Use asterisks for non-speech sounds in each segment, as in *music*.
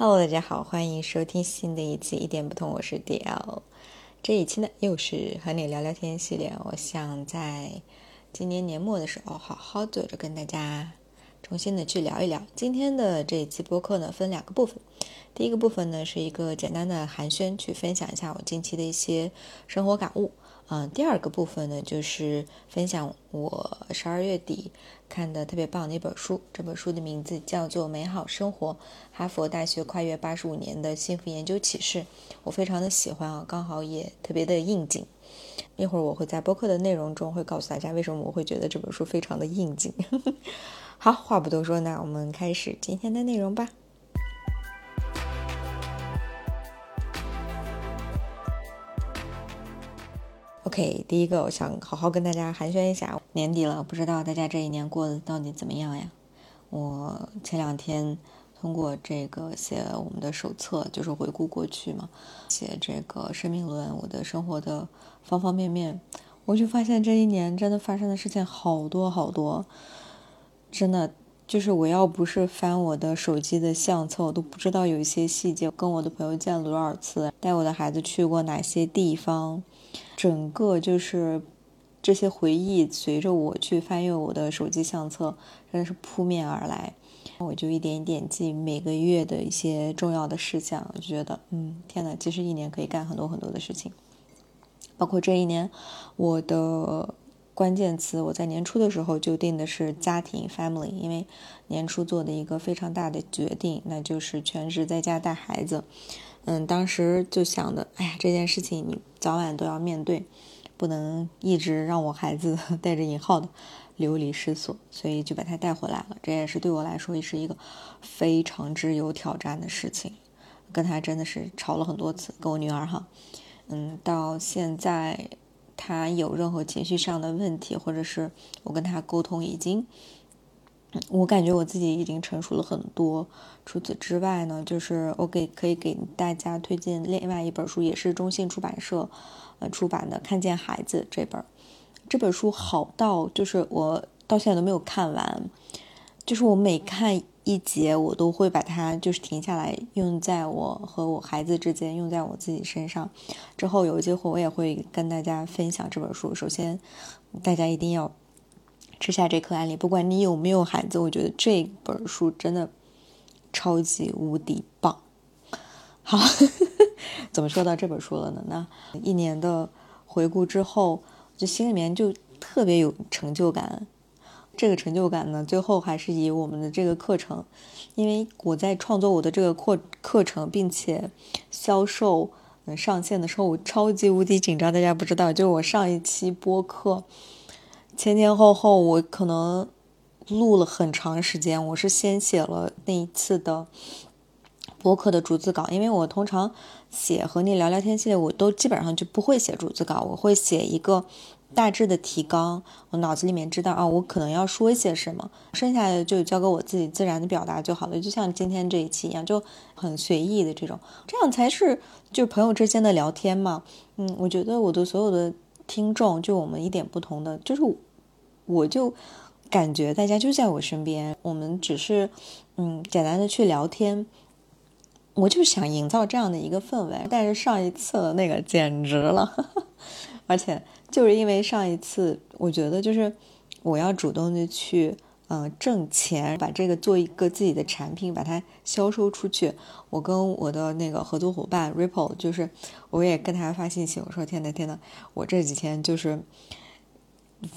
Hello，大家好，欢迎收听新的一期一点不同，我是 DL。这一期呢又是和你聊聊天系列，我想在今年年末的时候好好坐着跟大家重新的去聊一聊。今天的这一期播客呢分两个部分，第一个部分呢是一个简单的寒暄，去分享一下我近期的一些生活感悟。嗯，第二个部分呢，就是分享我十二月底看的特别棒的一本书。这本书的名字叫做《美好生活：哈佛大学跨越八十五年的幸福研究启示》，我非常的喜欢啊，刚好也特别的应景。一会儿我会在播客的内容中会告诉大家为什么我会觉得这本书非常的应景。*laughs* 好，话不多说，那我们开始今天的内容吧。OK，第一个我想好好跟大家寒暄一下。年底了，不知道大家这一年过得到底怎么样呀？我前两天通过这个写我们的手册，就是回顾过去嘛，写这个生命论，我的生活的方方面面，我就发现这一年真的发生的事情好多好多，真的就是我要不是翻我的手机的相册，我都不知道有一些细节。跟我的朋友见了多少次，带我的孩子去过哪些地方。整个就是这些回忆，随着我去翻阅我的手机相册，真的是扑面而来。我就一点一点记每个月的一些重要的事项，我就觉得，嗯，天呐，其实一年可以干很多很多的事情。包括这一年，我的关键词，我在年初的时候就定的是家庭 （family），因为年初做的一个非常大的决定，那就是全职在家带孩子。嗯，当时就想的，哎呀，这件事情你早晚都要面对，不能一直让我孩子 *laughs* 带着引号的流离失所，所以就把他带回来了。这也是对我来说也是一个非常之有挑战的事情，跟他真的是吵了很多次，跟我女儿哈，嗯，到现在他有任何情绪上的问题，或者是我跟他沟通已经。我感觉我自己已经成熟了很多。除此之外呢，就是我给可以给大家推荐另外一本书，也是中信出版社呃出版的《看见孩子》这本。这本书好到就是我到现在都没有看完，就是我每看一节，我都会把它就是停下来用在我和我孩子之间，用在我自己身上。之后有机会我也会跟大家分享这本书。首先，大家一定要。吃下这颗安利，不管你有没有孩子，我觉得这本书真的超级无敌棒。好，*laughs* 怎么说到这本书了呢？那一年的回顾之后，就心里面就特别有成就感。这个成就感呢，最后还是以我们的这个课程，因为我在创作我的这个课课程，并且销售嗯上线的时候，我超级无敌紧张。大家不知道，就我上一期播客。前前后后，我可能录了很长时间。我是先写了那一次的播客的逐字稿，因为我通常写和你聊聊天系列，我都基本上就不会写逐字稿，我会写一个大致的提纲，我脑子里面知道啊，我可能要说一些什么，剩下的就交给我自己自然的表达就好了。就像今天这一期一样，就很随意的这种，这样才是就朋友之间的聊天嘛。嗯，我觉得我的所有的听众，就我们一点不同的，就是。我就感觉大家就在我身边，我们只是嗯简单的去聊天，我就想营造这样的一个氛围。但是上一次的那个简直了，*laughs* 而且就是因为上一次，我觉得就是我要主动的去嗯挣钱，把这个做一个自己的产品，把它销售出去。我跟我的那个合作伙伴 Ripple，就是我也跟他发信息，我说天呐天呐，我这几天就是。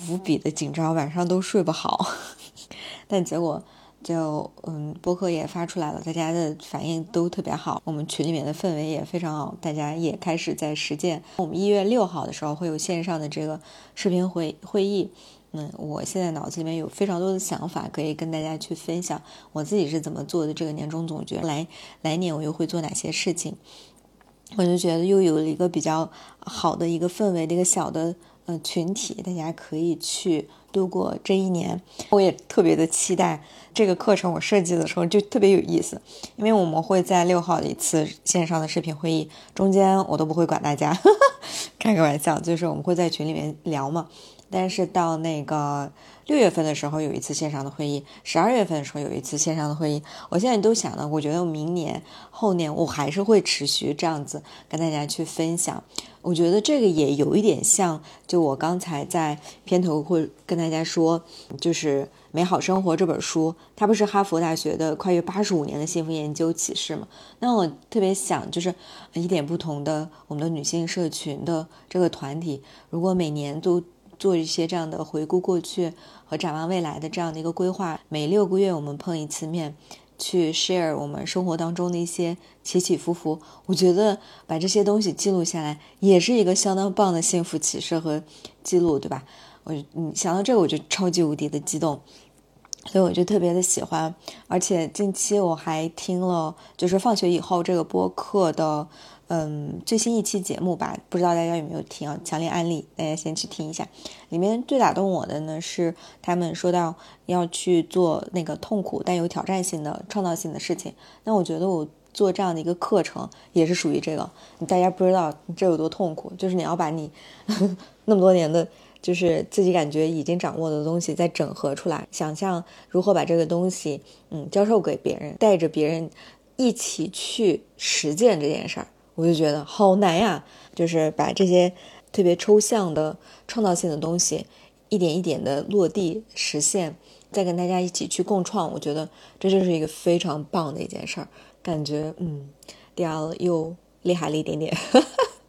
无比的紧张，晚上都睡不好，*laughs* 但结果就嗯，播客也发出来了，大家的反应都特别好，我们群里面的氛围也非常好，大家也开始在实践。我们一月六号的时候会有线上的这个视频会会议，嗯，我现在脑子里面有非常多的想法可以跟大家去分享，我自己是怎么做的这个年终总结，来来年我又会做哪些事情，我就觉得又有了一个比较好的一个氛围的一个小的。群体大家可以去度过这一年。我也特别的期待这个课程。我设计的时候就特别有意思，因为我们会在六号一次线上的视频会议中间，我都不会管大家，*laughs* 开个玩笑，就是我们会在群里面聊嘛。但是到那个六月份的时候有一次线上的会议，十二月份的时候有一次线上的会议。我现在都想了，我觉得明年后年我还是会持续这样子跟大家去分享。我觉得这个也有一点像，就我刚才在片头会跟大家说，就是《美好生活》这本书，它不是哈佛大学的跨越八十五年的幸福研究启示吗？那我特别想，就是一点不同的我们的女性社群的这个团体，如果每年都做一些这样的回顾过去和展望未来的这样的一个规划，每六个月我们碰一次面，去 share 我们生活当中的一些起起伏伏。我觉得把这些东西记录下来，也是一个相当棒的幸福启示和记录，对吧？我嗯想到这个我就超级无敌的激动，所以我就特别的喜欢。而且近期我还听了，就是放学以后这个播客的。嗯，最新一期节目吧，不知道大家有没有听啊？强烈安利大家先去听一下。里面最打动我的呢，是他们说到要去做那个痛苦但有挑战性的创造性的事情。那我觉得我做这样的一个课程也是属于这个。大家不知道这有多痛苦，就是你要把你 *laughs* 那么多年的，就是自己感觉已经掌握的东西再整合出来，想象如何把这个东西嗯教授给别人，带着别人一起去实践这件事儿。我就觉得好难呀，就是把这些特别抽象的创造性的东西，一点一点的落地实现，再跟大家一起去共创。我觉得这就是一个非常棒的一件事儿，感觉嗯，第二又厉害了一点点，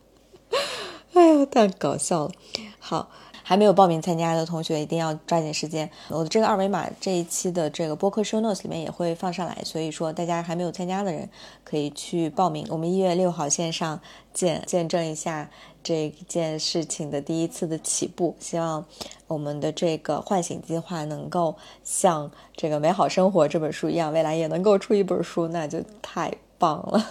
*laughs* 哎呀，太搞笑了。好。还没有报名参加的同学一定要抓紧时间。我的这个二维码这一期的这个播客 show notes 里面也会放上来，所以说大家还没有参加的人可以去报名。我们一月六号线上见，见证一下这件事情的第一次的起步。希望我们的这个唤醒计划能够像这个美好生活这本书一样，未来也能够出一本书，那就太棒了。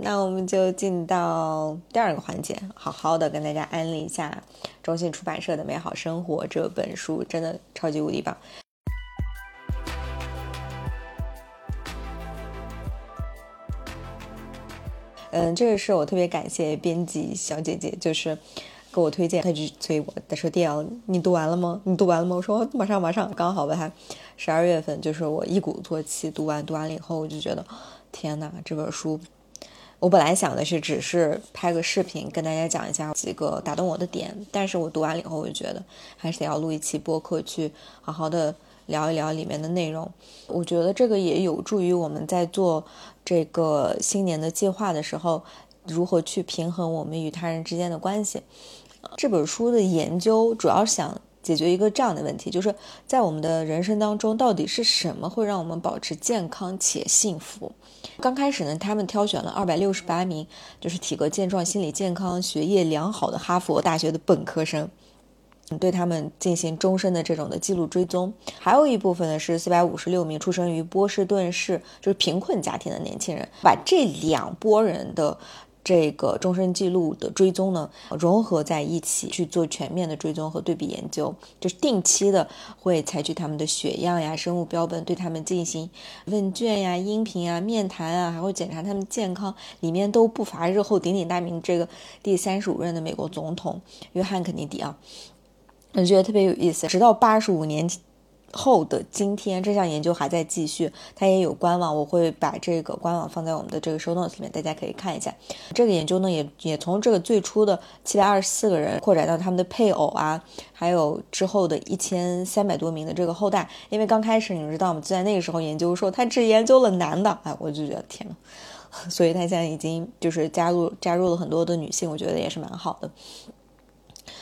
那我们就进到第二个环节，好好的跟大家安利一下中信出版社的《美好生活》这本书，真的超级无敌棒。嗯，这个是我特别感谢编辑小姐姐，就是给我推荐，她就催我，她说：“弟你读完了吗？你读完了吗？”我说：“马上，马上，刚好吧。”还十二月份，就是我一鼓作气读完，读完了以后，我就觉得，天哪，这本书。我本来想的是只是拍个视频跟大家讲一下几个打动我的点，但是我读完了以后，我就觉得还是得要录一期播客去好好的聊一聊里面的内容。我觉得这个也有助于我们在做这个新年的计划的时候，如何去平衡我们与他人之间的关系。这本书的研究主要想。解决一个这样的问题，就是在我们的人生当中，到底是什么会让我们保持健康且幸福？刚开始呢，他们挑选了二百六十八名，就是体格健壮、心理健康、学业良好的哈佛大学的本科生，对他们进行终身的这种的记录追踪。还有一部分呢，是四百五十六名出生于波士顿市就是贫困家庭的年轻人，把这两拨人的。这个终身记录的追踪呢，融合在一起去做全面的追踪和对比研究，就是定期的会采取他们的血样呀、生物标本，对他们进行问卷呀、音频啊、面谈啊，还会检查他们健康，里面都不乏日后鼎鼎大名这个第三十五任的美国总统约翰肯尼迪啊，我觉得特别有意思，直到八十五年。后的今天，这项研究还在继续，它也有官网，我会把这个官网放在我们的这个 show notes 里面，大家可以看一下。这个研究呢，也也从这个最初的七百二十四个人扩展到他们的配偶啊，还有之后的一千三百多名的这个后代。因为刚开始你们知道吗？就在那个时候研究说他只研究了男的，哎，我就觉得天呐，所以他现在已经就是加入加入了很多的女性，我觉得也是蛮好的。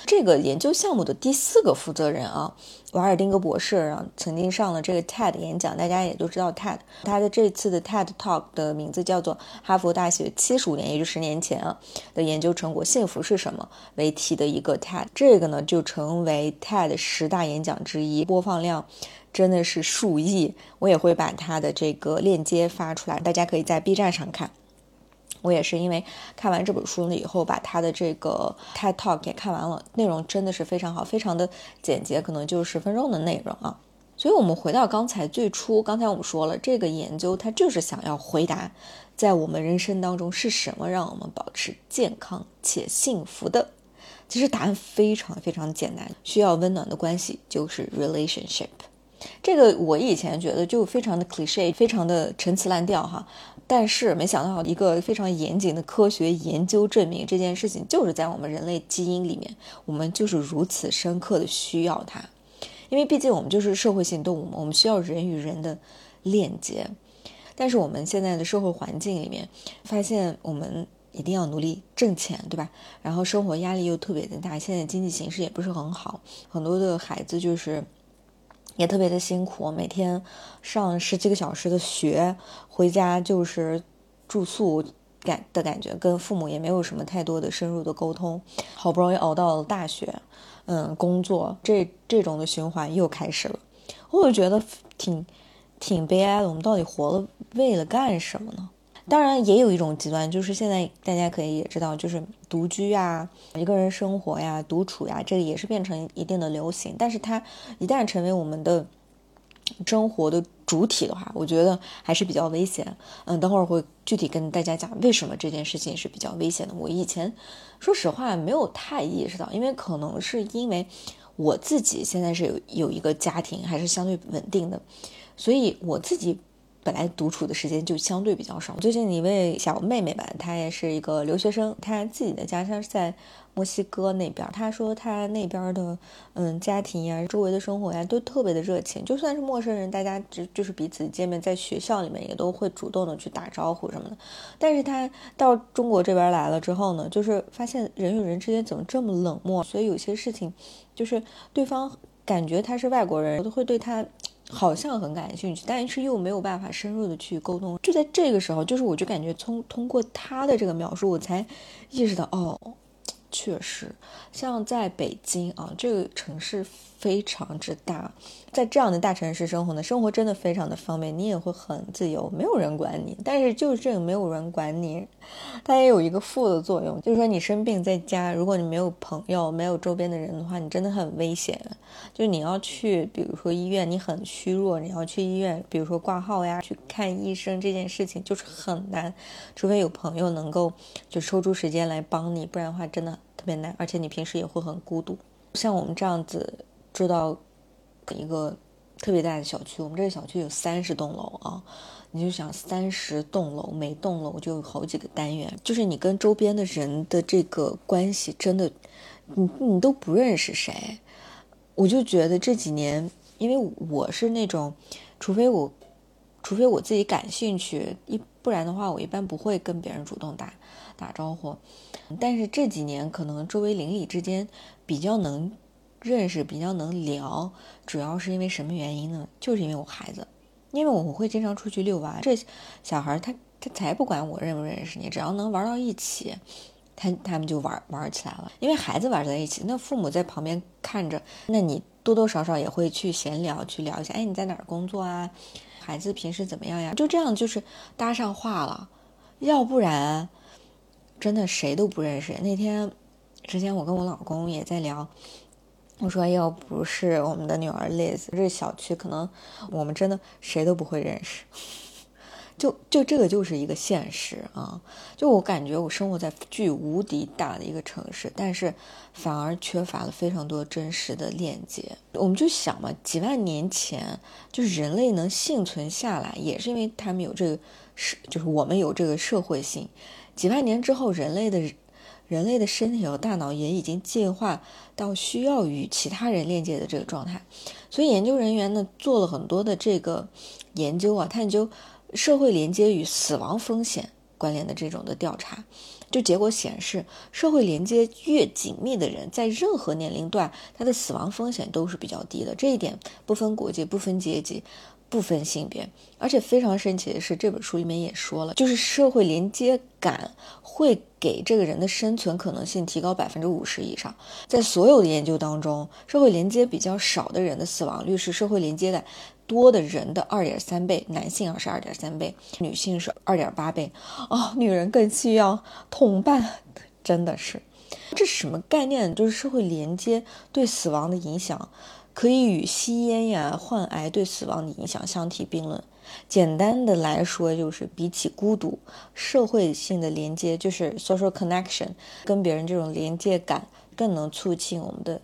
这个研究项目的第四个负责人啊，瓦尔丁格博士啊，曾经上了这个 TED 演讲，大家也都知道 TED。他的这次的 TED Talk 的名字叫做《哈佛大学七十五年，也就十年前啊的研究成果：幸福是什么》为题的一个 TED。这个呢，就成为 TED 十大演讲之一，播放量真的是数亿。我也会把他的这个链接发出来，大家可以在 B 站上看。我也是因为看完这本书了以后，把他的这个 TED Talk 给看完了，内容真的是非常好，非常的简洁，可能就十分钟的内容啊。所以，我们回到刚才最初，刚才我们说了，这个研究它就是想要回答，在我们人生当中是什么让我们保持健康且幸福的。其实答案非常非常简单，需要温暖的关系就是 relationship。这个我以前觉得就非常的 cliche，非常的陈词滥调哈。但是没想到一个非常严谨的科学研究证明，这件事情就是在我们人类基因里面，我们就是如此深刻的需要它。因为毕竟我们就是社会性动物嘛，我们需要人与人的链接。但是我们现在的社会环境里面，发现我们一定要努力挣钱，对吧？然后生活压力又特别的大，现在经济形势也不是很好，很多的孩子就是也特别的辛苦，每天上十几个小时的学，回家就是住宿感的感觉，跟父母也没有什么太多的深入的沟通。好不容易熬到了大学，嗯，工作这这种的循环又开始了，我就觉得挺。挺悲哀的，我们到底活了为了干什么呢？当然，也有一种极端，就是现在大家可以也知道，就是独居啊，一个人生活呀，独处呀，这个也是变成一定的流行。但是它一旦成为我们的生活的主体的话，我觉得还是比较危险。嗯，等会儿会具体跟大家讲为什么这件事情是比较危险的。我以前说实话没有太意识到，因为可能是因为我自己现在是有有一个家庭，还是相对稳定的。所以我自己本来独处的时间就相对比较少。最近一位小妹妹吧，她也是一个留学生，她自己的家乡是在墨西哥那边。她说她那边的嗯家庭呀，周围的生活呀都特别的热情，就算是陌生人，大家只就是彼此见面，在学校里面也都会主动的去打招呼什么的。但是她到中国这边来了之后呢，就是发现人与人之间怎么这么冷漠，所以有些事情就是对方感觉他是外国人，我都会对他。好像很感兴趣，但是又没有办法深入的去沟通。就在这个时候，就是我就感觉从通过他的这个描述，我才意识到，哦，确实，像在北京啊这个城市。非常之大，在这样的大城市生活呢，生活真的非常的方便，你也会很自由，没有人管你。但是就是这个没有人管你，它也有一个负的作用，就是说你生病在家，如果你没有朋友，没有周边的人的话，你真的很危险。就你要去，比如说医院，你很虚弱，你要去医院，比如说挂号呀，去看医生这件事情就是很难，除非有朋友能够就抽出时间来帮你，不然的话真的特别难，而且你平时也会很孤独。像我们这样子。住到一个特别大的小区，我们这个小区有三十栋楼啊，你就想三十栋楼，每栋楼就有好几个单元，就是你跟周边的人的这个关系，真的，你你都不认识谁。我就觉得这几年，因为我是那种，除非我，除非我自己感兴趣，一不然的话，我一般不会跟别人主动打打招呼。但是这几年，可能周围邻里之间比较能。认识比较能聊，主要是因为什么原因呢？就是因为我孩子，因为我会经常出去遛娃，这小孩他他才不管我认不认识你，只要能玩到一起，他他们就玩玩起来了。因为孩子玩在一起，那父母在旁边看着，那你多多少少也会去闲聊，去聊一下，哎，你在哪儿工作啊？孩子平时怎么样呀？就这样就是搭上话了，要不然真的谁都不认识。那天之前我跟我老公也在聊。我说要不是我们的女儿 Liz，这小区可能我们真的谁都不会认识。就就这个就是一个现实啊！就我感觉我生活在巨无敌大的一个城市，但是反而缺乏了非常多真实的链接。我们就想嘛，几万年前就是人类能幸存下来，也是因为他们有这个社，就是我们有这个社会性。几万年之后，人类的。人类的身体和大脑也已经进化到需要与其他人链接的这个状态，所以研究人员呢做了很多的这个研究啊，探究社会连接与死亡风险关联的这种的调查，就结果显示，社会连接越紧密的人，在任何年龄段，他的死亡风险都是比较低的。这一点不分国界、不分阶级、不分性别，而且非常神奇的是，这本书里面也说了，就是社会连接感会。给这个人的生存可能性提高百分之五十以上。在所有的研究当中，社会连接比较少的人的死亡率是社会连接的多的人的二点三倍，男性啊是二点三倍，女性是二点八倍。哦，女人更需要同伴，真的是，这是什么概念？就是社会连接对死亡的影响，可以与吸烟呀、患癌对死亡的影响相提并论。简单的来说，就是比起孤独，社会性的连接就是 social connection，跟别人这种连接感更能促进我们的。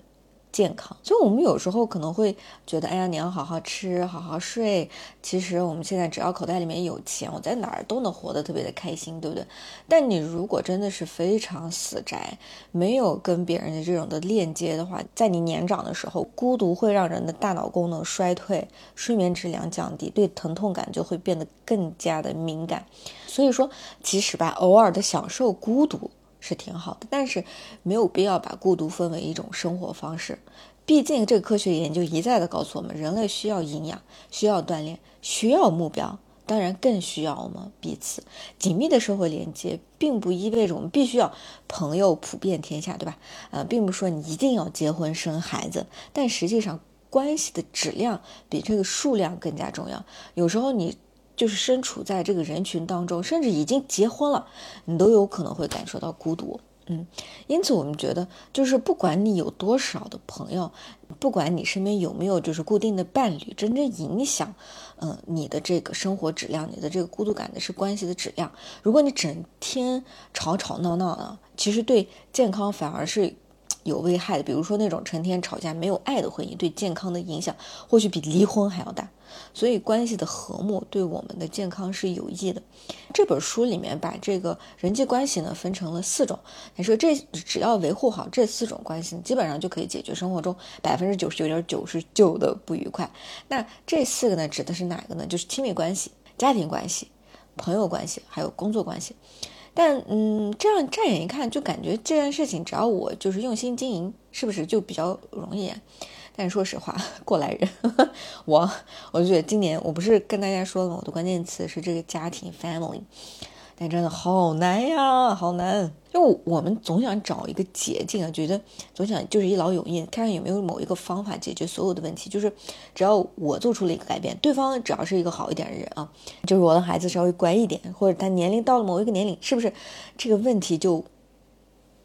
健康，所以我们有时候可能会觉得，哎呀，你要好好吃，好好睡。其实我们现在只要口袋里面有钱，我在哪儿都能活得特别的开心，对不对？但你如果真的是非常死宅，没有跟别人的这种的链接的话，在你年长的时候，孤独会让人的大脑功能衰退，睡眠质量降低，对疼痛感就会变得更加的敏感。所以说，其实吧，偶尔的享受孤独。是挺好的，但是没有必要把孤独分为一种生活方式。毕竟，这个科学研究一再的告诉我们，人类需要营养，需要锻炼，需要目标，当然更需要我们彼此紧密的社会连接，并不意味着我们必须要朋友普遍天下，对吧？呃，并不说你一定要结婚生孩子，但实际上关系的质量比这个数量更加重要。有时候你。就是身处在这个人群当中，甚至已经结婚了，你都有可能会感受到孤独。嗯，因此我们觉得，就是不管你有多少的朋友，不管你身边有没有就是固定的伴侣，真正影响，嗯，你的这个生活质量，你的这个孤独感的是关系的质量。如果你整天吵吵闹闹的，其实对健康反而是。有危害的，比如说那种成天吵架、没有爱的婚姻，对健康的影响或许比离婚还要大。所以，关系的和睦对我们的健康是有益的。这本书里面把这个人际关系呢分成了四种，你说这只要维护好这四种关系，基本上就可以解决生活中百分之九十九点九十九的不愉快。那这四个呢，指的是哪个呢？就是亲密关系、家庭关系、朋友关系，还有工作关系。但嗯，这样乍眼一看就感觉这件事情，只要我就是用心经营，是不是就比较容易？但说实话，*laughs* 过来人，我我就觉得今年我不是跟大家说了吗，我的关键词是这个家庭 family。但真的好难呀，好难！就我们总想找一个捷径啊，觉得总想就是一劳永逸，看看有没有某一个方法解决所有的问题。就是只要我做出了一个改变，对方只要是一个好一点的人啊，就是我的孩子稍微乖一点，或者他年龄到了某一个年龄，是不是这个问题就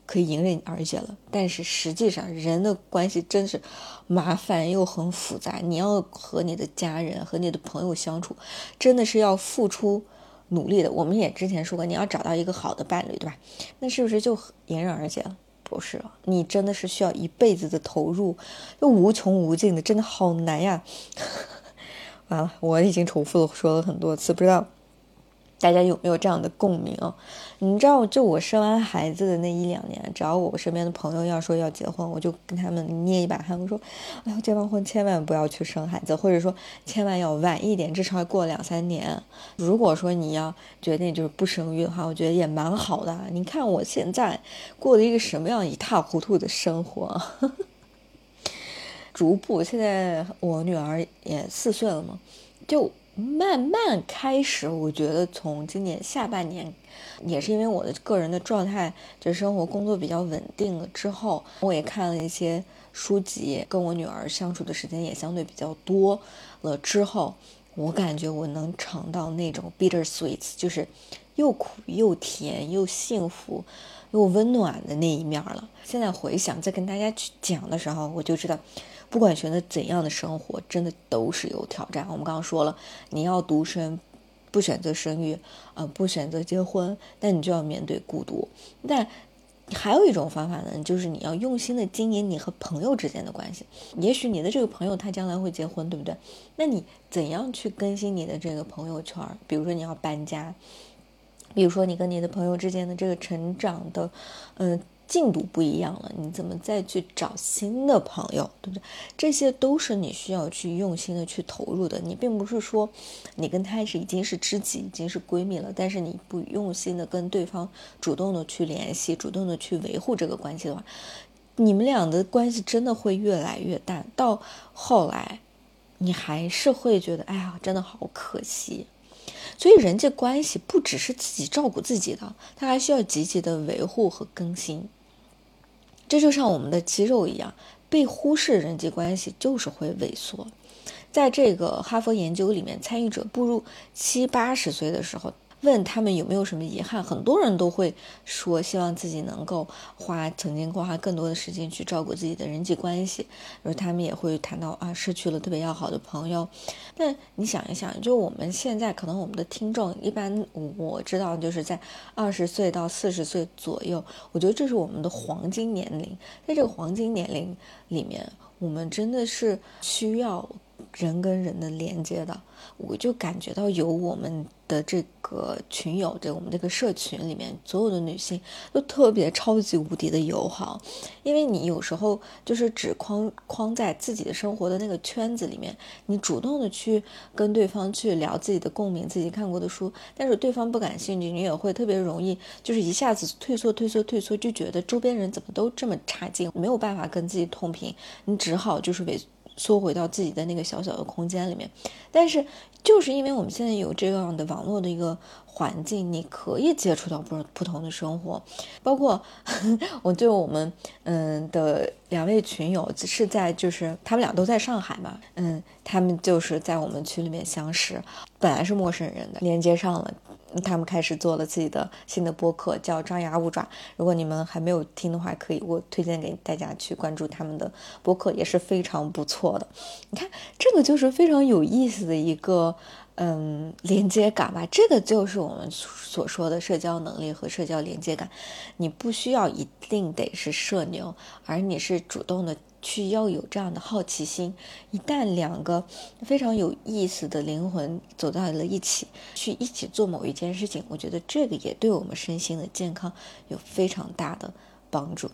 可以迎刃而解了？但是实际上，人的关系真是麻烦又很复杂。你要和你的家人和你的朋友相处，真的是要付出。努力的，我们也之前说过，你要找到一个好的伴侣，对吧？那是不是就迎刃而解了？不是，你真的是需要一辈子的投入，又无穷无尽的，真的好难呀！*laughs* 完了，我已经重复了说了很多次，不知道。大家有没有这样的共鸣？你知道，就我生完孩子的那一两年，只要我身边的朋友要说要结婚，我就跟他们捏一把汗，我说：“哎呦，结完婚千万不要去生孩子，或者说千万要晚一点，至少要过两三年。如果说你要决定就是不生育的话，我觉得也蛮好的。你看我现在过了一个什么样一塌糊涂的生活，*laughs* 逐步现在我女儿也四岁了嘛，就。”慢慢开始，我觉得从今年下半年，也是因为我的个人的状态，就生活工作比较稳定了之后，我也看了一些书籍，跟我女儿相处的时间也相对比较多了之后，我感觉我能尝到那种 bitter sweets，就是又苦又甜又幸福又温暖的那一面了。现在回想，再跟大家去讲的时候，我就知道。不管选择怎样的生活，真的都是有挑战。我们刚刚说了，你要独身，不选择生育，啊，不选择结婚，那你就要面对孤独。但还有一种方法呢，就是你要用心的经营你和朋友之间的关系。也许你的这个朋友他将来会结婚，对不对？那你怎样去更新你的这个朋友圈？比如说你要搬家，比如说你跟你的朋友之间的这个成长的，嗯。进度不一样了，你怎么再去找新的朋友，对不对？这些都是你需要去用心的去投入的。你并不是说你跟他是已经是知己，已经是闺蜜了，但是你不用心的跟对方主动的去联系，主动的去维护这个关系的话，你们俩的关系真的会越来越淡。到后来，你还是会觉得，哎呀，真的好可惜。所以人际关系不只是自己照顾自己的，他还需要积极的维护和更新。这就像我们的肌肉一样，被忽视人际关系就是会萎缩。在这个哈佛研究里面，参与者步入七八十岁的时候，问他们有没有什么遗憾，很多人都会说希望自己能够花曾经花更多的时间去照顾自己的人际关系，而他们也会谈到啊失去了特别要好的朋友。那你想一想，就我们现在可能我们的听众一般我知道就是在二十岁到四十岁左右，我觉得这是我们的黄金年龄，在这个黄金年龄里面，我们真的是需要。人跟人的连接的，我就感觉到有我们的这个群友，对我们这个社群里面所有的女性都特别超级无敌的友好，因为你有时候就是只框框在自己的生活的那个圈子里面，你主动的去跟对方去聊自己的共鸣，自己看过的书，但是对方不感兴趣，你也会特别容易就是一下子退缩退缩退缩，就觉得周边人怎么都这么差劲，没有办法跟自己同频，你只好就是为。缩回到自己的那个小小的空间里面，但是就是因为我们现在有这样的网络的一个环境，你可以接触到不不同的生活，包括 *laughs* 我对我们嗯的两位群友是在就是他们俩都在上海嘛，嗯，他们就是在我们群里面相识，本来是陌生人的连接上了。他们开始做了自己的新的播客，叫《张牙舞爪》。如果你们还没有听的话，可以我推荐给大家去关注他们的播客，也是非常不错的。你看，这个就是非常有意思的一个嗯连接感吧。这个就是我们所说的社交能力和社交连接感。你不需要一定得是社牛，而你是主动的。去要有这样的好奇心，一旦两个非常有意思的灵魂走到了一起，去一起做某一件事情，我觉得这个也对我们身心的健康有非常大的帮助。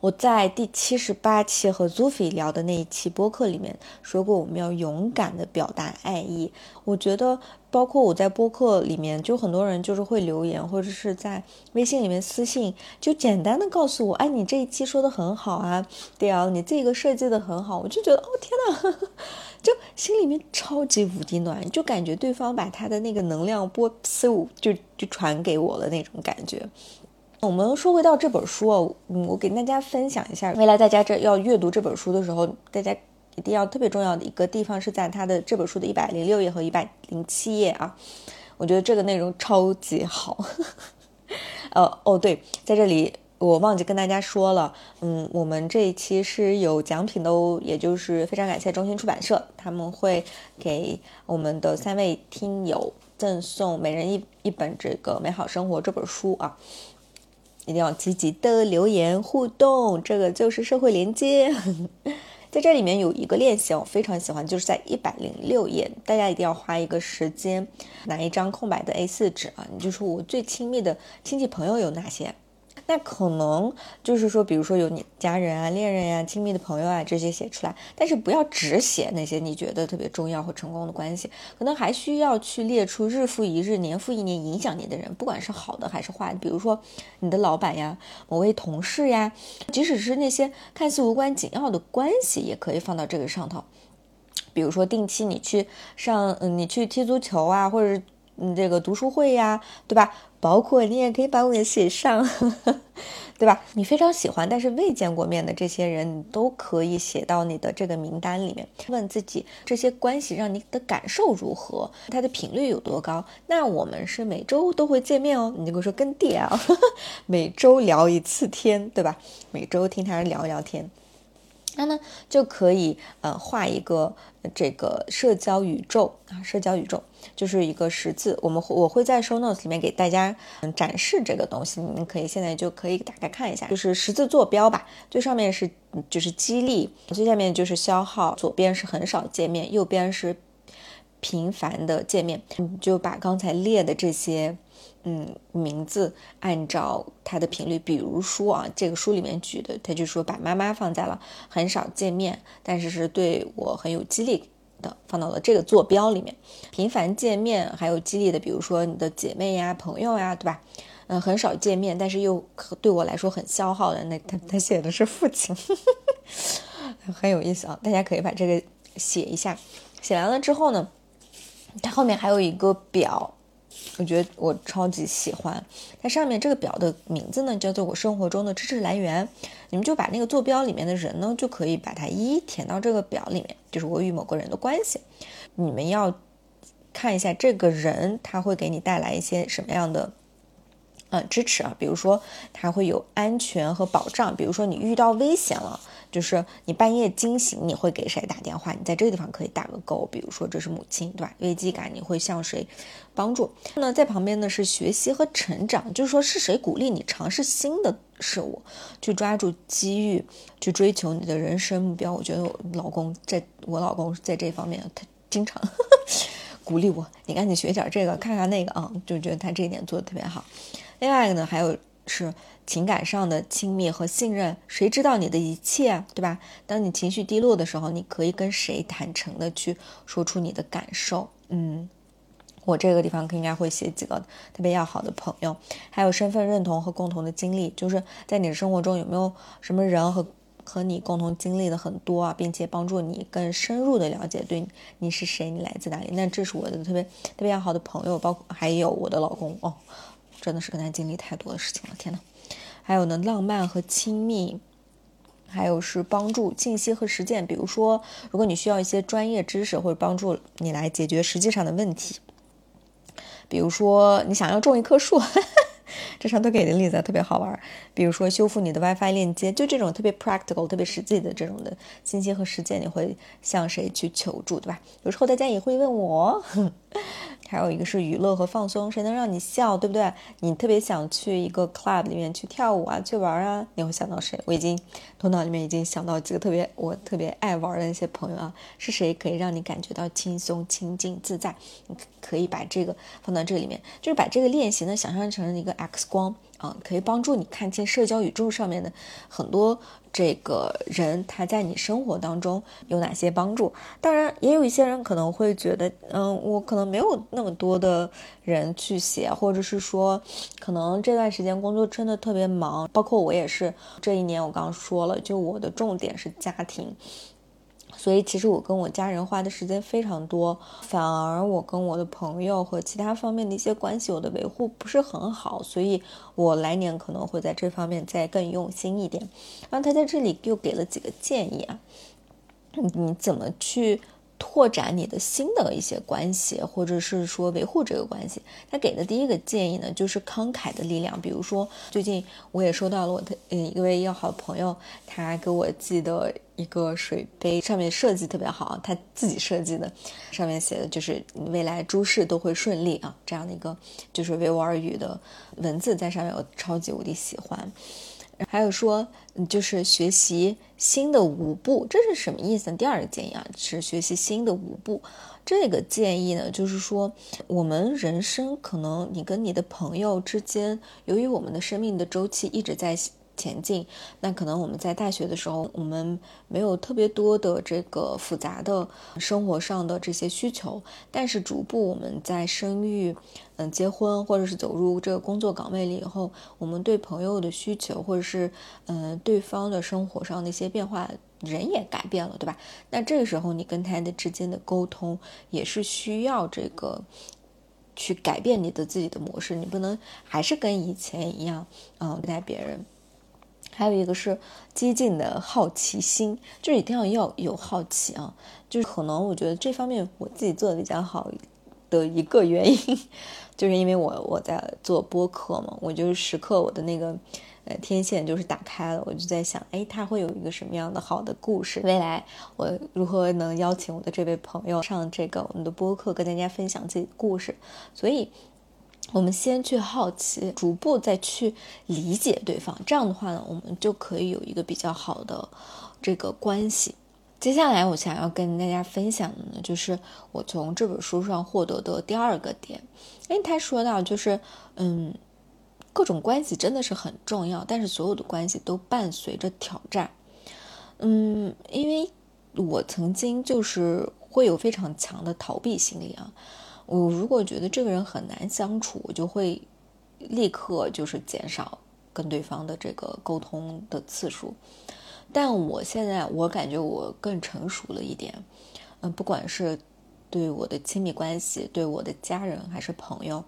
我在第七十八期和 Zufi 聊的那一期播客里面说过，我们要勇敢的表达爱意。我觉得，包括我在播客里面，就很多人就是会留言，或者是在微信里面私信，就简单的告诉我，哎，你这一期说的很好啊，对啊，你这个设计的很好，我就觉得，哦天呐，*laughs* 就心里面超级无敌暖，就感觉对方把他的那个能量波嗖就就传给我了那种感觉。我们说回到这本书哦，嗯，我给大家分享一下，未来大家这要阅读这本书的时候，大家一定要特别重要的一个地方是在它的这本书的一百零六页和一百零七页啊，我觉得这个内容超级好。*laughs* 呃，哦对，在这里我忘记跟大家说了，嗯，我们这一期是有奖品的哦，也就是非常感谢中心出版社，他们会给我们的三位听友赠送每人一一本这个《美好生活》这本书啊。一定要积极的留言互动，这个就是社会连接。*laughs* 在这里面有一个练习，我非常喜欢，就是在一百零六页，大家一定要花一个时间，拿一张空白的 A4 纸啊，你就说我最亲密的亲戚朋友有哪些。那可能就是说，比如说有你家人啊、恋人呀、亲密的朋友啊这些写出来，但是不要只写那些你觉得特别重要或成功的关系，可能还需要去列出日复一日、年复一年影响你的人，不管是好的还是坏的，比如说你的老板呀、某位同事呀，即使是那些看似无关紧要的关系，也可以放到这个上头。比如说定期你去上，嗯，你去踢足球啊，或者嗯这个读书会呀，对吧？包括你也可以把我也写上，对吧？你非常喜欢但是未见过面的这些人，你都可以写到你的这个名单里面。问自己这些关系让你的感受如何，它的频率有多高？那我们是每周都会见面哦。你就说跟爹啊，*laughs* 每周聊一次天，对吧？每周听他聊聊天。那呢，就可以呃画一个这个社交宇宙啊，社交宇宙就是一个十字。我们我会在 show notes 里面给大家展示这个东西，你们可以现在就可以打开看一下，就是十字坐标吧。最上面是就是激励，最下面就是消耗，左边是很少见面，右边是频繁的见面。你就把刚才列的这些。嗯，名字按照它的频率，比如说啊，这个书里面举的，他就说把妈妈放在了很少见面，但是是对我很有激励的，放到了这个坐标里面。频繁见面还有激励的，比如说你的姐妹呀、朋友呀，对吧？嗯，很少见面，但是又对我来说很消耗的，那 *laughs* 他他写的是父亲，*laughs* 很有意思啊，大家可以把这个写一下。写完了之后呢，它后面还有一个表。我觉得我超级喜欢它上面这个表的名字呢，叫做我生活中的知识来源。你们就把那个坐标里面的人呢，就可以把它一一填到这个表里面，就是我与某个人的关系。你们要看一下这个人他会给你带来一些什么样的。嗯，支持啊，比如说它会有安全和保障，比如说你遇到危险了，就是你半夜惊醒，你会给谁打电话？你在这个地方可以打个勾，比如说这是母亲，对吧？危机感你会向谁帮助？那在旁边呢是学习和成长，就是说是谁鼓励你尝试新的事物，去抓住机遇，去追求你的人生目标。我觉得我老公在我老公在这方面他经常 *laughs* 鼓励我，你赶紧学点这个，看看那个啊，就觉得他这一点做的特别好。另外一个呢，还有是情感上的亲密和信任。谁知道你的一切，对吧？当你情绪低落的时候，你可以跟谁坦诚的去说出你的感受？嗯，我这个地方应该会写几个特别要好的朋友，还有身份认同和共同的经历。就是在你的生活中有没有什么人和和你共同经历的很多啊，并且帮助你更深入的了解对你是谁，你来自哪里？那这是我的特别特别要好的朋友，包括还有我的老公哦。真的是跟他经历太多的事情了，天呐。还有呢，浪漫和亲密，还有是帮助信息和实践。比如说，如果你需要一些专业知识或者帮助你来解决实际上的问题，比如说你想要种一棵树。*laughs* 这上都给的例子特别好玩，比如说修复你的 WiFi 链接，就这种特别 practical、特别实际的这种的信息和实践，你会向谁去求助，对吧？有时候大家也会问我。*laughs* 还有一个是娱乐和放松，谁能让你笑，对不对？你特别想去一个 club 里面去跳舞啊，去玩啊，你会想到谁？我已经头脑里面已经想到几个特别我特别爱玩的那些朋友啊，是谁可以让你感觉到轻松、亲近、自在？你可以把这个放到这里面，就是把这个练习呢想象成一个 X 光啊，可以帮助你看清社交宇宙上面的很多。这个人他在你生活当中有哪些帮助？当然，也有一些人可能会觉得，嗯，我可能没有那么多的人去写，或者是说，可能这段时间工作真的特别忙，包括我也是。这一年我刚刚说了，就我的重点是家庭。所以其实我跟我家人花的时间非常多，反而我跟我的朋友和其他方面的一些关系，我的维护不是很好，所以我来年可能会在这方面再更用心一点。然后他在这里又给了几个建议啊，你怎么去？拓展你的新的一些关系，或者是说维护这个关系，他给的第一个建议呢，就是慷慨的力量。比如说，最近我也收到了我的嗯一位要好的朋友，他给我寄的一个水杯，上面设计特别好，他自己设计的，上面写的就是未来诸事都会顺利啊，这样的一个就是维吾尔语的文字在上面，我超级无敌喜欢。还有说，就是学习新的舞步，这是什么意思？第二个建议啊，是学习新的舞步。这个建议呢，就是说，我们人生可能你跟你的朋友之间，由于我们的生命的周期一直在。前进，那可能我们在大学的时候，我们没有特别多的这个复杂的生活上的这些需求，但是逐步我们在生育、嗯结婚或者是走入这个工作岗位里以后，我们对朋友的需求或者是嗯对方的生活上的一些变化，人也改变了，对吧？那这个时候你跟他的之间的沟通也是需要这个去改变你的自己的模式，你不能还是跟以前一样，嗯对待别人。还有一个是激进的好奇心，就是一定要要有好奇啊，就是可能我觉得这方面我自己做的比较好的一个原因，*laughs* 就是因为我我在做播客嘛，我就是时刻我的那个呃天线就是打开了，我就在想，哎，他会有一个什么样的好的故事？未来我如何能邀请我的这位朋友上这个我们的播客，跟大家分享自己的故事？所以。我们先去好奇，逐步再去理解对方，这样的话呢，我们就可以有一个比较好的这个关系。接下来我想要跟大家分享的呢，就是我从这本书上获得的第二个点。因为他说到，就是嗯，各种关系真的是很重要，但是所有的关系都伴随着挑战。嗯，因为我曾经就是会有非常强的逃避心理啊。我如果觉得这个人很难相处，我就会立刻就是减少跟对方的这个沟通的次数。但我现在我感觉我更成熟了一点，嗯，不管是对我的亲密关系，对我的家人还是朋友，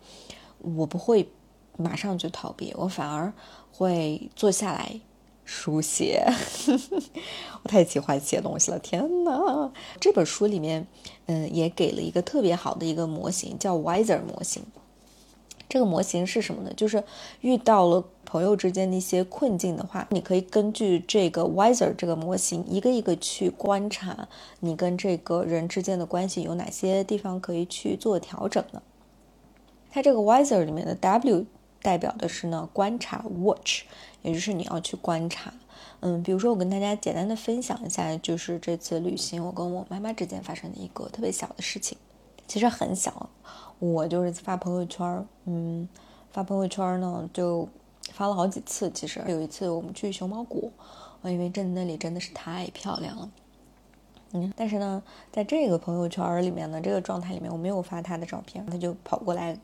我不会马上就逃避，我反而会坐下来书写，*laughs* 我太喜欢写东西了！天哪，这本书里面，嗯，也给了一个特别好的一个模型，叫 Wiser 模型。这个模型是什么呢？就是遇到了朋友之间的一些困境的话，你可以根据这个 Wiser 这个模型，一个一个去观察你跟这个人之间的关系有哪些地方可以去做调整呢？它这个 Wiser 里面的 W 代表的是呢观察 Watch。也就是你要去观察，嗯，比如说我跟大家简单的分享一下，就是这次旅行我跟我妈妈之间发生的一个特别小的事情，其实很小，我就是发朋友圈，嗯，发朋友圈呢就发了好几次。其实有一次我们去熊猫谷，我因为真的那里真的是太漂亮了，嗯，但是呢，在这个朋友圈里面呢，这个状态里面我没有发他的照片，他就跑过来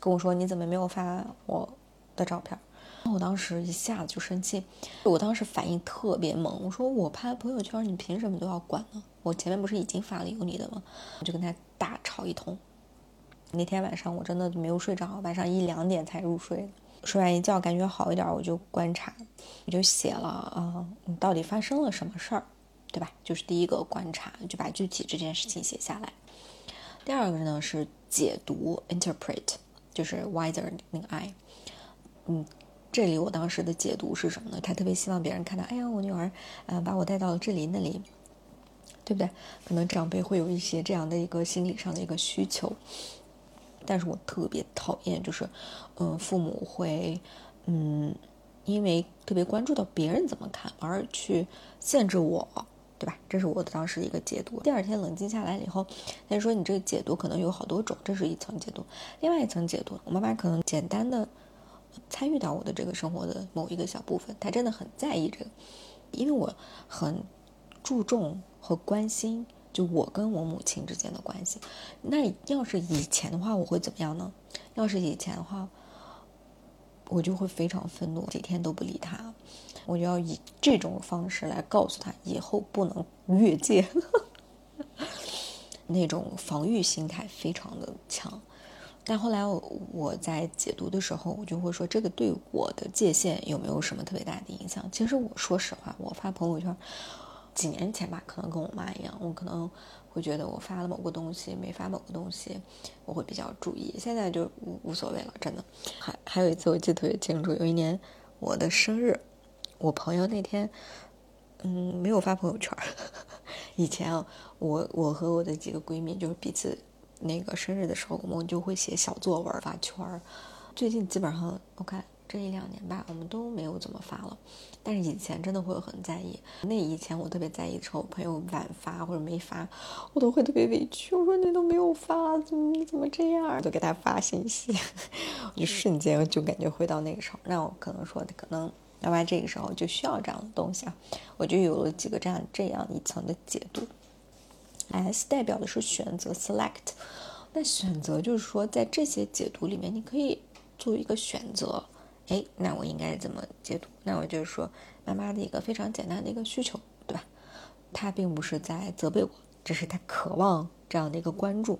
跟我说：“你怎么没有发我的照片？”我当时一下子就生气，我当时反应特别猛，我说我拍朋友圈，你凭什么都要管呢？我前面不是已经发了有你的吗？我就跟他大吵一通。那天晚上我真的没有睡着，晚上一两点才入睡。睡完一觉感觉好一点，我就观察，我就写了啊，你到底发生了什么事儿，对吧？就是第一个观察，就把具体这件事情写下来。第二个呢是解读，interpret，就是 wiser 那个 I，嗯。这里我当时的解读是什么呢？他特别希望别人看到，哎呀，我女儿，呃，把我带到了这里那里，对不对？可能长辈会有一些这样的一个心理上的一个需求，但是我特别讨厌，就是，嗯，父母会，嗯，因为特别关注到别人怎么看而去限制我，对吧？这是我的当时一个解读。第二天冷静下来了以后，他就说你这个解读可能有好多种，这是一层解读。另外一层解读，我妈妈可能简单的。参与到我的这个生活的某一个小部分，她真的很在意这个，因为我很注重和关心，就我跟我母亲之间的关系。那要是以前的话，我会怎么样呢？要是以前的话，我就会非常愤怒，几天都不理他，我就要以这种方式来告诉他，以后不能越界，那种防御心态非常的强。但后来我我在解读的时候，我就会说这个对我的界限有没有什么特别大的影响？其实我说实话，我发朋友圈几年前吧，可能跟我妈一样，我可能会觉得我发了某个东西没发某个东西，我会比较注意。现在就无无所谓了，真的。还还有一次我记得特别清楚，有一年我的生日，我朋友那天嗯没有发朋友圈。*laughs* 以前啊，我我和我的几个闺蜜就是彼此。那个生日的时候，我们就会写小作文发圈儿。最近基本上，我看这一两年吧，我们都没有怎么发了。但是以前真的会很在意。那以前我特别在意的时候，朋友晚发或者没发，我都会特别委屈。我说你都没有发，怎么你怎么这样？就给他发信息，*laughs* 我就瞬间就感觉回到那个时候。那我可能说，可能那么这个时候就需要这样的东西啊，我就有了几个这样这样一层的解读。S 代表的是选择，select。那选择就是说，在这些解读里面，你可以做一个选择。哎，那我应该怎么解读？那我就是说，妈妈的一个非常简单的一个需求，对吧？她并不是在责备我，只是她渴望这样的一个关注。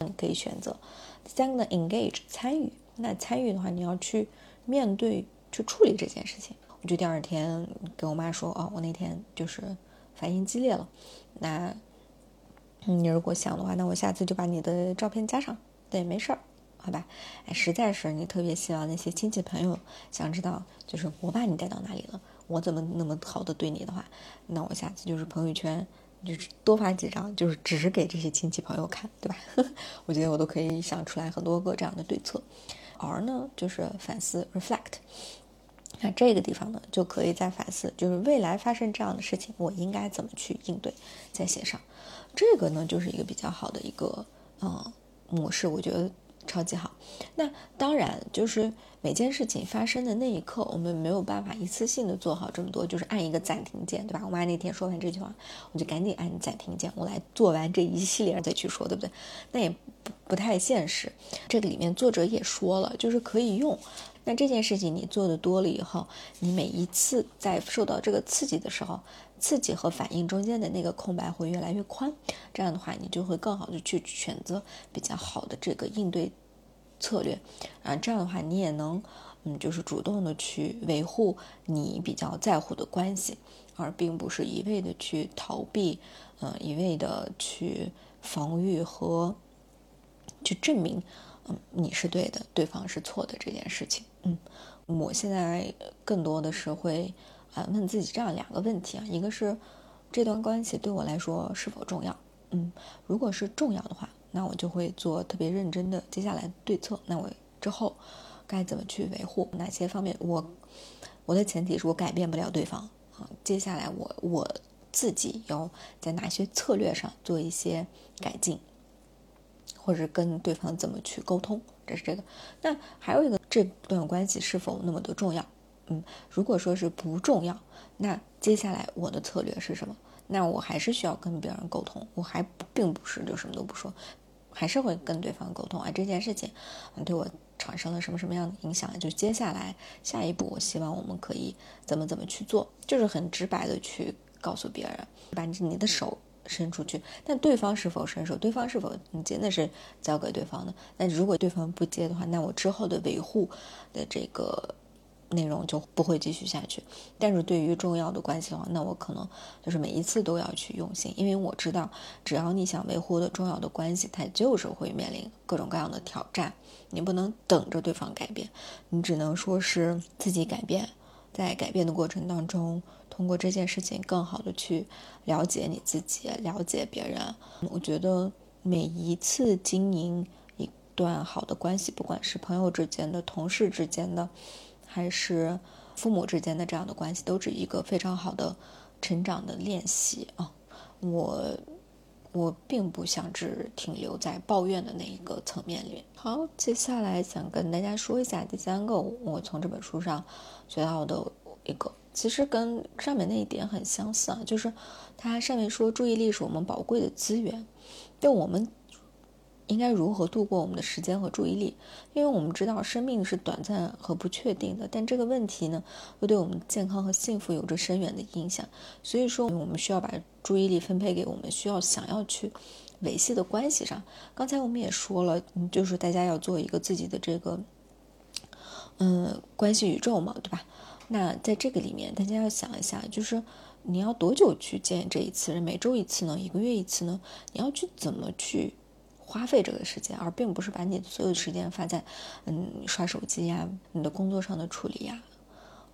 你可以选择。第三个呢，engage，参与。那参与的话，你要去面对、去处理这件事情。我就第二天跟我妈说，哦，我那天就是反应激烈了。那，你如果想的话，那我下次就把你的照片加上。对，没事儿，好吧？哎，实在是你特别希望那些亲戚朋友想知道，就是我把你带到哪里了，我怎么那么好的对你的话，那我下次就是朋友圈就是多发几张，就是只是给这些亲戚朋友看，对吧？*laughs* 我觉得我都可以想出来很多个这样的对策。而呢，就是反思 （reflect）。那这个地方呢，就可以再反思，就是未来发生这样的事情，我应该怎么去应对，再写上。这个呢，就是一个比较好的一个嗯模式，我觉得超级好。那当然，就是每件事情发生的那一刻，我们没有办法一次性的做好这么多，就是按一个暂停键，对吧？我妈那天说完这句话，我就赶紧按暂停键，我来做完这一系列再去说，对不对？那也不不太现实。这个里面作者也说了，就是可以用。那这件事情你做的多了以后，你每一次在受到这个刺激的时候，刺激和反应中间的那个空白会越来越宽。这样的话，你就会更好的去选择比较好的这个应对策略啊，这样的话你也能嗯，就是主动的去维护你比较在乎的关系，而并不是一味的去逃避，嗯，一味的去防御和去证明，嗯，你是对的，对方是错的这件事情。嗯，我现在更多的是会啊问自己这样两个问题啊，一个是这段关系对我来说是否重要？嗯，如果是重要的话。那我就会做特别认真的接下来对策。那我之后该怎么去维护？哪些方面？我我的前提是我改变不了对方啊。接下来我我自己要在哪些策略上做一些改进，或者跟对方怎么去沟通？这是这个。那还有一个，这段关系是否那么的重要？嗯，如果说是不重要，那接下来我的策略是什么？那我还是需要跟别人沟通，我还并不是就什么都不说。还是会跟对方沟通啊，这件事情对我产生了什么什么样的影响？就接下来下一步，我希望我们可以怎么怎么去做，就是很直白的去告诉别人，把你的手伸出去。但对方是否伸手，对方是否你接，那是交给对方的。那如果对方不接的话，那我之后的维护的这个。内容就不会继续下去，但是对于重要的关系的话，那我可能就是每一次都要去用心，因为我知道，只要你想维护的重要的关系，它就是会面临各种各样的挑战。你不能等着对方改变，你只能说是自己改变，在改变的过程当中，通过这件事情更好的去了解你自己，了解别人。我觉得每一次经营一段好的关系，不管是朋友之间的、同事之间的。还是父母之间的这样的关系，都是一个非常好的成长的练习啊！我我并不想只停留在抱怨的那一个层面里。好，接下来想跟大家说一下第三个，我从这本书上学到的一个，其实跟上面那一点很相似啊，就是它上面说注意力是我们宝贵的资源，但我们。应该如何度过我们的时间和注意力？因为我们知道生命是短暂和不确定的，但这个问题呢，又对我们健康和幸福有着深远的影响。所以说，我们需要把注意力分配给我们需要、想要去维系的关系上。刚才我们也说了，就是大家要做一个自己的这个，嗯，关系宇宙嘛，对吧？那在这个里面，大家要想一下，就是你要多久去见这一次人？每周一次呢？一个月一次呢？你要去怎么去？花费这个时间，而并不是把你所有的时间花在，嗯，刷手机呀，你的工作上的处理呀。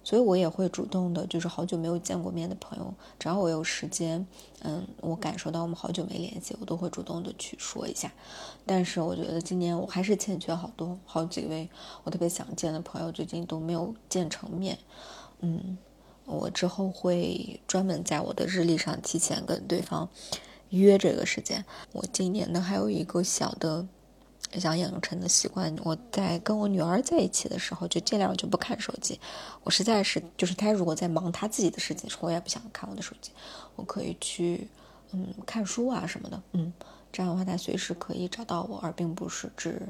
所以我也会主动的，就是好久没有见过面的朋友，只要我有时间，嗯，我感受到我们好久没联系，我都会主动的去说一下。但是我觉得今年我还是欠缺好多好几位我特别想见的朋友，最近都没有见成面。嗯，我之后会专门在我的日历上提前跟对方。约这个时间，我今年呢还有一个小的想养成的习惯，我在跟我女儿在一起的时候，就尽量就不看手机。我实在是就是她如果在忙她自己的事情，我也不想看我的手机。我可以去嗯看书啊什么的，嗯，这样的话她随时可以找到我，而并不是只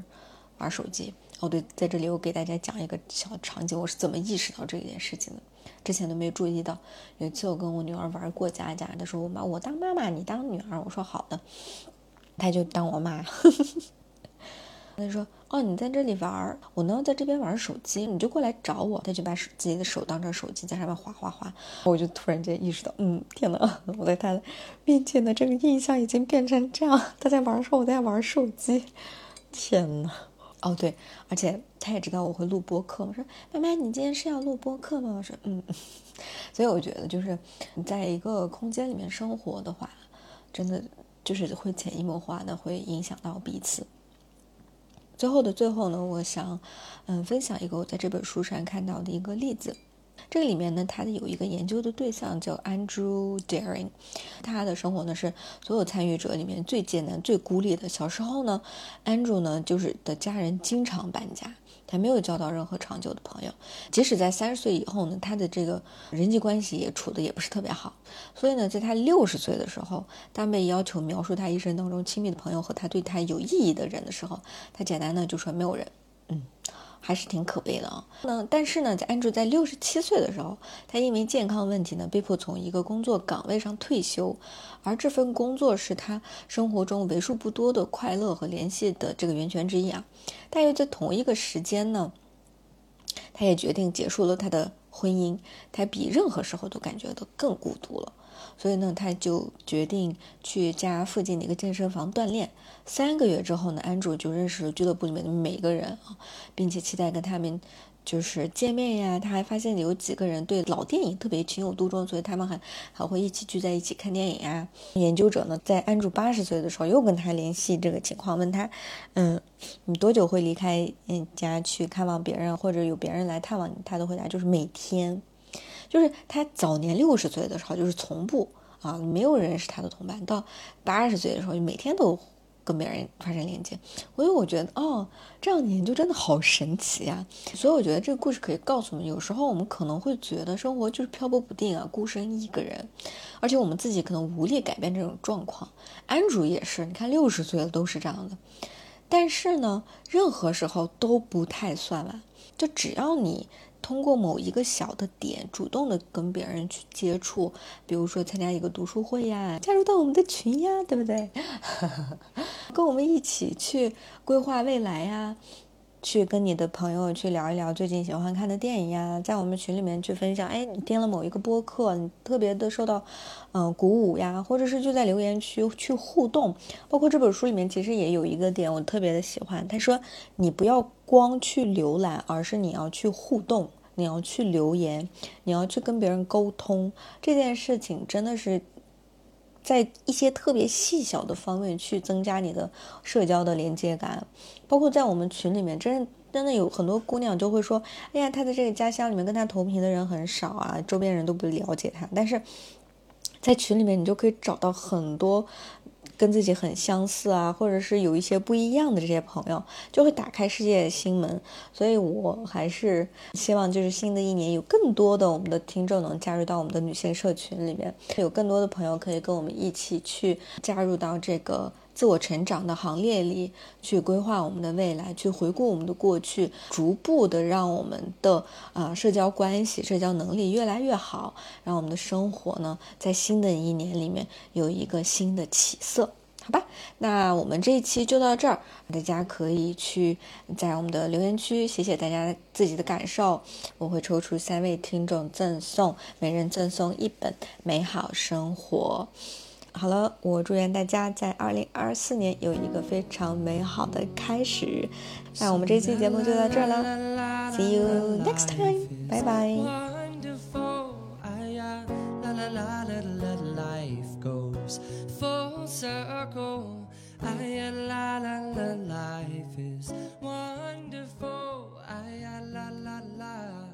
玩手机。哦对，在这里我给大家讲一个小场景，我是怎么意识到这件事情的。之前都没注意到，有一次我跟我女儿玩过家家，她说：“妈，我当妈妈，你当女儿。”我说：“好的。”她就当我妈。*laughs* 他就说：“哦，你在这里玩，我呢在这边玩手机，你就过来找我。”他就把手自己的手当成手机，在上面划划划。我就突然间意识到，嗯，天哪，我在她面前的这个印象已经变成这样。他在玩的时候，我在玩手机。天哪！哦对，而且他也知道我会录播客。我说：“妈妈，你今天是要录播客吗？”我说：“嗯。”所以我觉得，就是你在一个空间里面生活的话，真的就是会潜移默化的会影响到彼此。最后的最后呢，我想嗯分享一个我在这本书上看到的一个例子。这个里面呢，他的有一个研究的对象叫 Andrew Daring，他的生活呢是所有参与者里面最艰难、最孤立的。小时候呢，Andrew 呢就是的家人经常搬家，他没有交到任何长久的朋友。即使在三十岁以后呢，他的这个人际关系也处的也不是特别好。所以呢，在他六十岁的时候，当被要求描述他一生当中亲密的朋友和他对他有意义的人的时候，他简单的就说没有人。嗯。还是挺可悲的啊。那但是呢，在安卓在六十七岁的时候，他因为健康问题呢，被迫从一个工作岗位上退休，而这份工作是他生活中为数不多的快乐和联系的这个源泉之一啊。但又在同一个时间呢，他也决定结束了他的婚姻，他比任何时候都感觉到更孤独了。所以呢，他就决定去家附近的一个健身房锻炼。三个月之后呢，安卓就认识了俱乐部里面的每一个人啊，并且期待跟他们就是见面呀。他还发现有几个人对老电影特别情有独钟，所以他们还还会一起聚在一起看电影呀。研究者呢，在安卓八十岁的时候又跟他联系这个情况，问他，嗯，你多久会离开嗯家去看望别人，或者有别人来探望你？他的回答就是每天。就是他早年六十岁的时候，就是从不啊，没有人是他的同伴。到八十岁的时候，就每天都跟别人发生连接。所以我觉得，哦，这样研究真的好神奇呀！所以我觉得这个故事可以告诉我们，有时候我们可能会觉得生活就是漂泊不定啊，孤身一个人，而且我们自己可能无力改变这种状况。安主也是，你看六十岁了都是这样的。但是呢，任何时候都不太算晚，就只要你。通过某一个小的点，主动的跟别人去接触，比如说参加一个读书会呀，加入到我们的群呀，对不对？*laughs* 跟我们一起去规划未来呀。去跟你的朋友去聊一聊最近喜欢看的电影呀，在我们群里面去分享，哎，你听了某一个播客，你特别的受到，嗯，鼓舞呀，或者是就在留言区去互动。包括这本书里面其实也有一个点我特别的喜欢，他说你不要光去浏览，而是你要去互动，你要去留言，你要去跟别人沟通。这件事情真的是。在一些特别细小的方面去增加你的社交的连接感，包括在我们群里面，真真的有很多姑娘就会说：“哎呀，她的这个家乡里面跟她同频的人很少啊，周边人都不了解她。”但是在群里面，你就可以找到很多。跟自己很相似啊，或者是有一些不一样的这些朋友，就会打开世界的心门。所以我还是希望，就是新的一年有更多的我们的听众能加入到我们的女性社群里面，有更多的朋友可以跟我们一起去加入到这个自我成长的行列里，去规划我们的未来，去回顾我们的过去，逐步的让我们的啊社交关系、社交能力越来越好，让我们的生活呢，在新的一年里面有一个新的起色。好吧，那我们这一期就到这儿。大家可以去在我们的留言区写写大家自己的感受，我会抽出三位听众赠送每人赠送一本《美好生活》。好了，我祝愿大家在二零二四年有一个非常美好的开始。那我们这期节目就到这儿了，See you next time，拜拜。Life is wonderful. I, la, la, la.